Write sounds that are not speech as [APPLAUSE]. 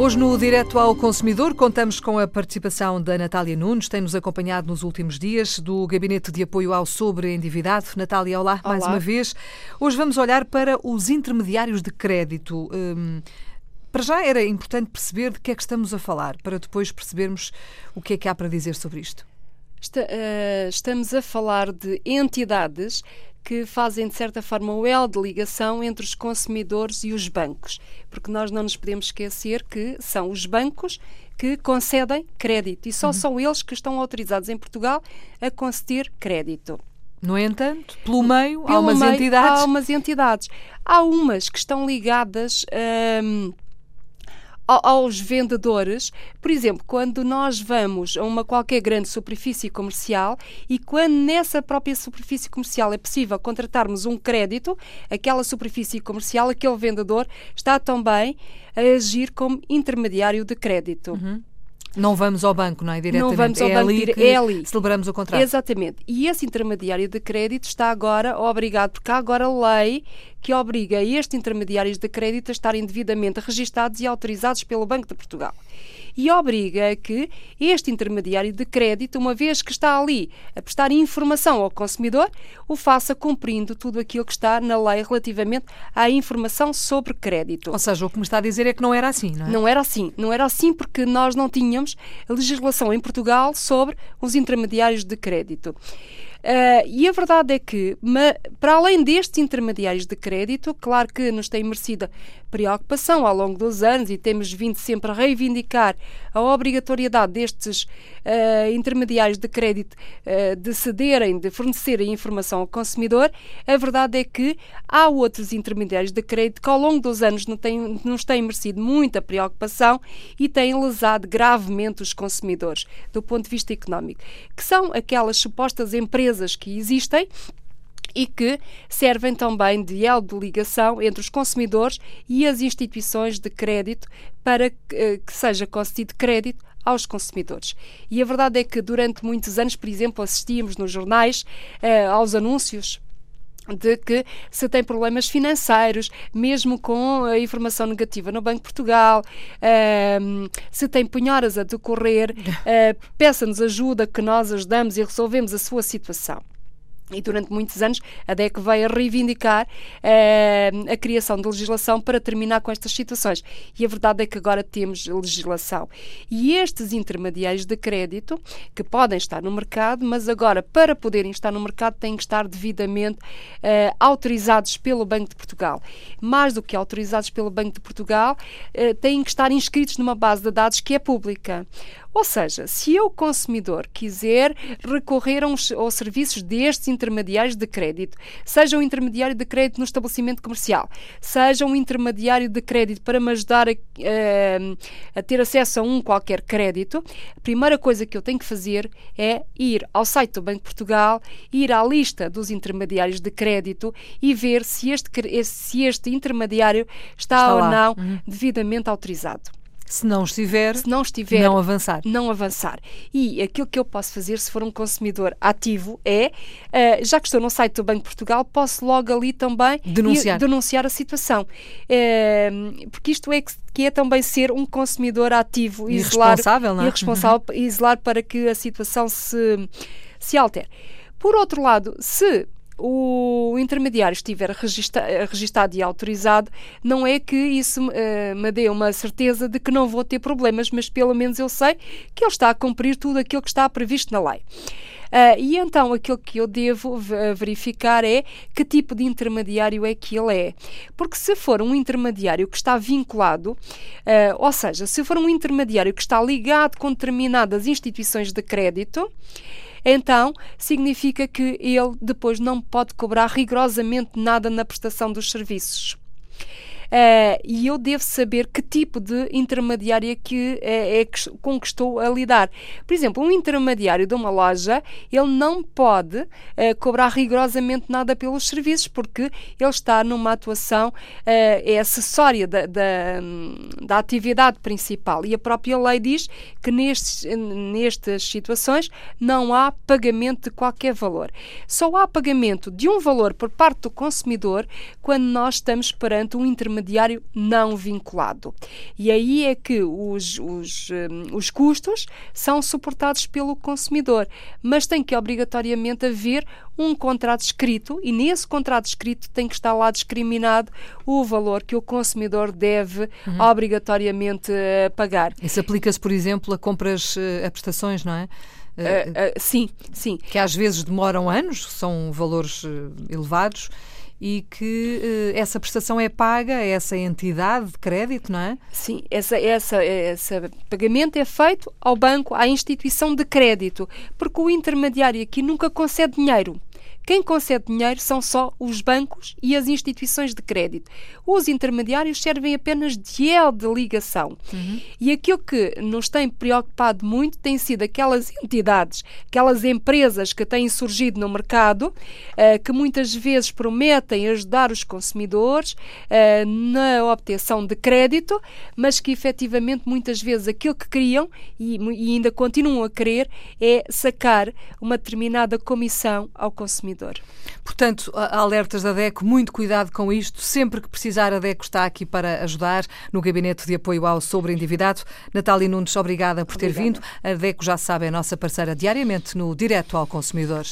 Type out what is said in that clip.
Hoje no Direto ao Consumidor contamos com a participação da Natália Nunes, tem-nos acompanhado nos últimos dias do Gabinete de Apoio ao Sobreendividado. Natália, olá, olá, mais uma vez. Hoje vamos olhar para os intermediários de crédito. Hum, para já era importante perceber de que é que estamos a falar, para depois percebermos o que é que há para dizer sobre isto. Está, uh, estamos a falar de entidades que fazem, de certa forma, o elo de ligação entre os consumidores e os bancos. Porque nós não nos podemos esquecer que são os bancos que concedem crédito e só uhum. são eles que estão autorizados em Portugal a conceder crédito. No entanto, pelo meio, pelo há umas meio, entidades. Há umas entidades. Há umas que estão ligadas. Hum, aos vendedores. Por exemplo, quando nós vamos a uma qualquer grande superfície comercial e quando nessa própria superfície comercial é possível contratarmos um crédito, aquela superfície comercial, aquele vendedor está também a agir como intermediário de crédito. Uhum. Não vamos ao banco, não é? Diretamente. Não vamos ao é banco, ali é ali. celebramos o contrato. Exatamente. E esse intermediário de crédito está agora obrigado, porque há agora lei que obriga estes intermediários de crédito a estarem devidamente registados e autorizados pelo Banco de Portugal e obriga a que este intermediário de crédito, uma vez que está ali a prestar informação ao consumidor, o faça cumprindo tudo aquilo que está na lei relativamente à informação sobre crédito. Ou seja, o que me está a dizer é que não era assim, não é? Não era assim. Não era assim porque nós não tínhamos legislação em Portugal sobre os intermediários de crédito. Uh, e a verdade é que, para além destes intermediários de crédito, claro que nos tem merecido preocupação ao longo dos anos e temos vindo sempre a reivindicar a obrigatoriedade destes uh, intermediários de crédito uh, de cederem, de fornecerem informação ao consumidor, a verdade é que há outros intermediários de crédito que ao longo dos anos não têm, nos têm merecido muita preocupação e têm lesado gravemente os consumidores do ponto de vista económico, que são aquelas supostas empresas que existem e que servem também de elo de ligação entre os consumidores e as instituições de crédito para que, eh, que seja concedido crédito aos consumidores. E a verdade é que durante muitos anos, por exemplo, assistíamos nos jornais eh, aos anúncios de que se tem problemas financeiros, mesmo com a informação negativa no Banco de Portugal, uh, se tem penhoras a decorrer, uh, [LAUGHS] peça-nos ajuda que nós ajudamos e resolvemos a sua situação. E durante muitos anos a DEC veio reivindicar uh, a criação de legislação para terminar com estas situações. E a verdade é que agora temos legislação. E estes intermediários de crédito, que podem estar no mercado, mas agora, para poderem estar no mercado, têm que estar devidamente uh, autorizados pelo Banco de Portugal. Mais do que autorizados pelo Banco de Portugal, uh, têm que estar inscritos numa base de dados que é pública. Ou seja, se eu, consumidor, quiser recorrer aos, aos serviços destes intermediários de crédito, seja um intermediário de crédito no estabelecimento comercial, seja um intermediário de crédito para me ajudar a, a, a ter acesso a um qualquer crédito, a primeira coisa que eu tenho que fazer é ir ao site do Banco de Portugal, ir à lista dos intermediários de crédito e ver se este, se este intermediário está, está ou lá. não uhum. devidamente autorizado. Se não estiver, se não estiver, não avançar. Não avançar. E aquilo que eu posso fazer se for um consumidor ativo é, uh, já que estou no site do Banco de Portugal, posso logo ali também denunciar, denunciar a situação. Uh, porque isto é que, que é também ser um consumidor ativo e responsável, não é? E responsável, uhum. e zelar para que a situação se, se altere. Por outro lado, se o intermediário estiver regista registado e autorizado, não é que isso uh, me dê uma certeza de que não vou ter problemas, mas pelo menos eu sei que ele está a cumprir tudo aquilo que está previsto na lei. Uh, e então aquilo que eu devo verificar é que tipo de intermediário é que ele é. Porque se for um intermediário que está vinculado, uh, ou seja, se for um intermediário que está ligado com determinadas instituições de crédito, então significa que ele depois não pode cobrar rigorosamente nada na prestação dos serviços. Uh, e eu devo saber que tipo de intermediária que é, é com que estou a lidar. Por exemplo, um intermediário de uma loja, ele não pode uh, cobrar rigorosamente nada pelos serviços, porque ele está numa atuação, é acessória da, da, da, atividade principal. E a própria lei diz que nestes, nestas situações não há pagamento de qualquer valor. Só há pagamento de um valor por parte do consumidor quando nós estamos perante um intermediário intermediário não vinculado. E aí é que os, os, um, os custos são suportados pelo consumidor, mas tem que obrigatoriamente haver um contrato escrito e nesse contrato escrito tem que estar lá discriminado o valor que o consumidor deve uhum. obrigatoriamente uh, pagar. Isso aplica-se, por exemplo, a compras, uh, a prestações, não é? Uh, sim, sim. Que às vezes demoram anos, são valores elevados e que essa prestação é paga a essa entidade de crédito, não é? Sim, essa, essa, esse pagamento é feito ao banco, à instituição de crédito, porque o intermediário aqui nunca concede dinheiro. Quem concede dinheiro são só os bancos e as instituições de crédito. Os intermediários servem apenas de elo de ligação. Uhum. E aquilo que nos tem preocupado muito tem sido aquelas entidades, aquelas empresas que têm surgido no mercado, uh, que muitas vezes prometem ajudar os consumidores uh, na obtenção de crédito, mas que efetivamente muitas vezes aquilo que queriam e, e ainda continuam a querer é sacar uma determinada comissão ao consumidor consumidor. Portanto, alertas da DECO, muito cuidado com isto. Sempre que precisar, a DECO está aqui para ajudar no Gabinete de Apoio ao Sobreendividado. Natália Nunes, obrigada por ter obrigada. vindo. A DECO, já sabe, é a nossa parceira diariamente no Direto ao Consumidor.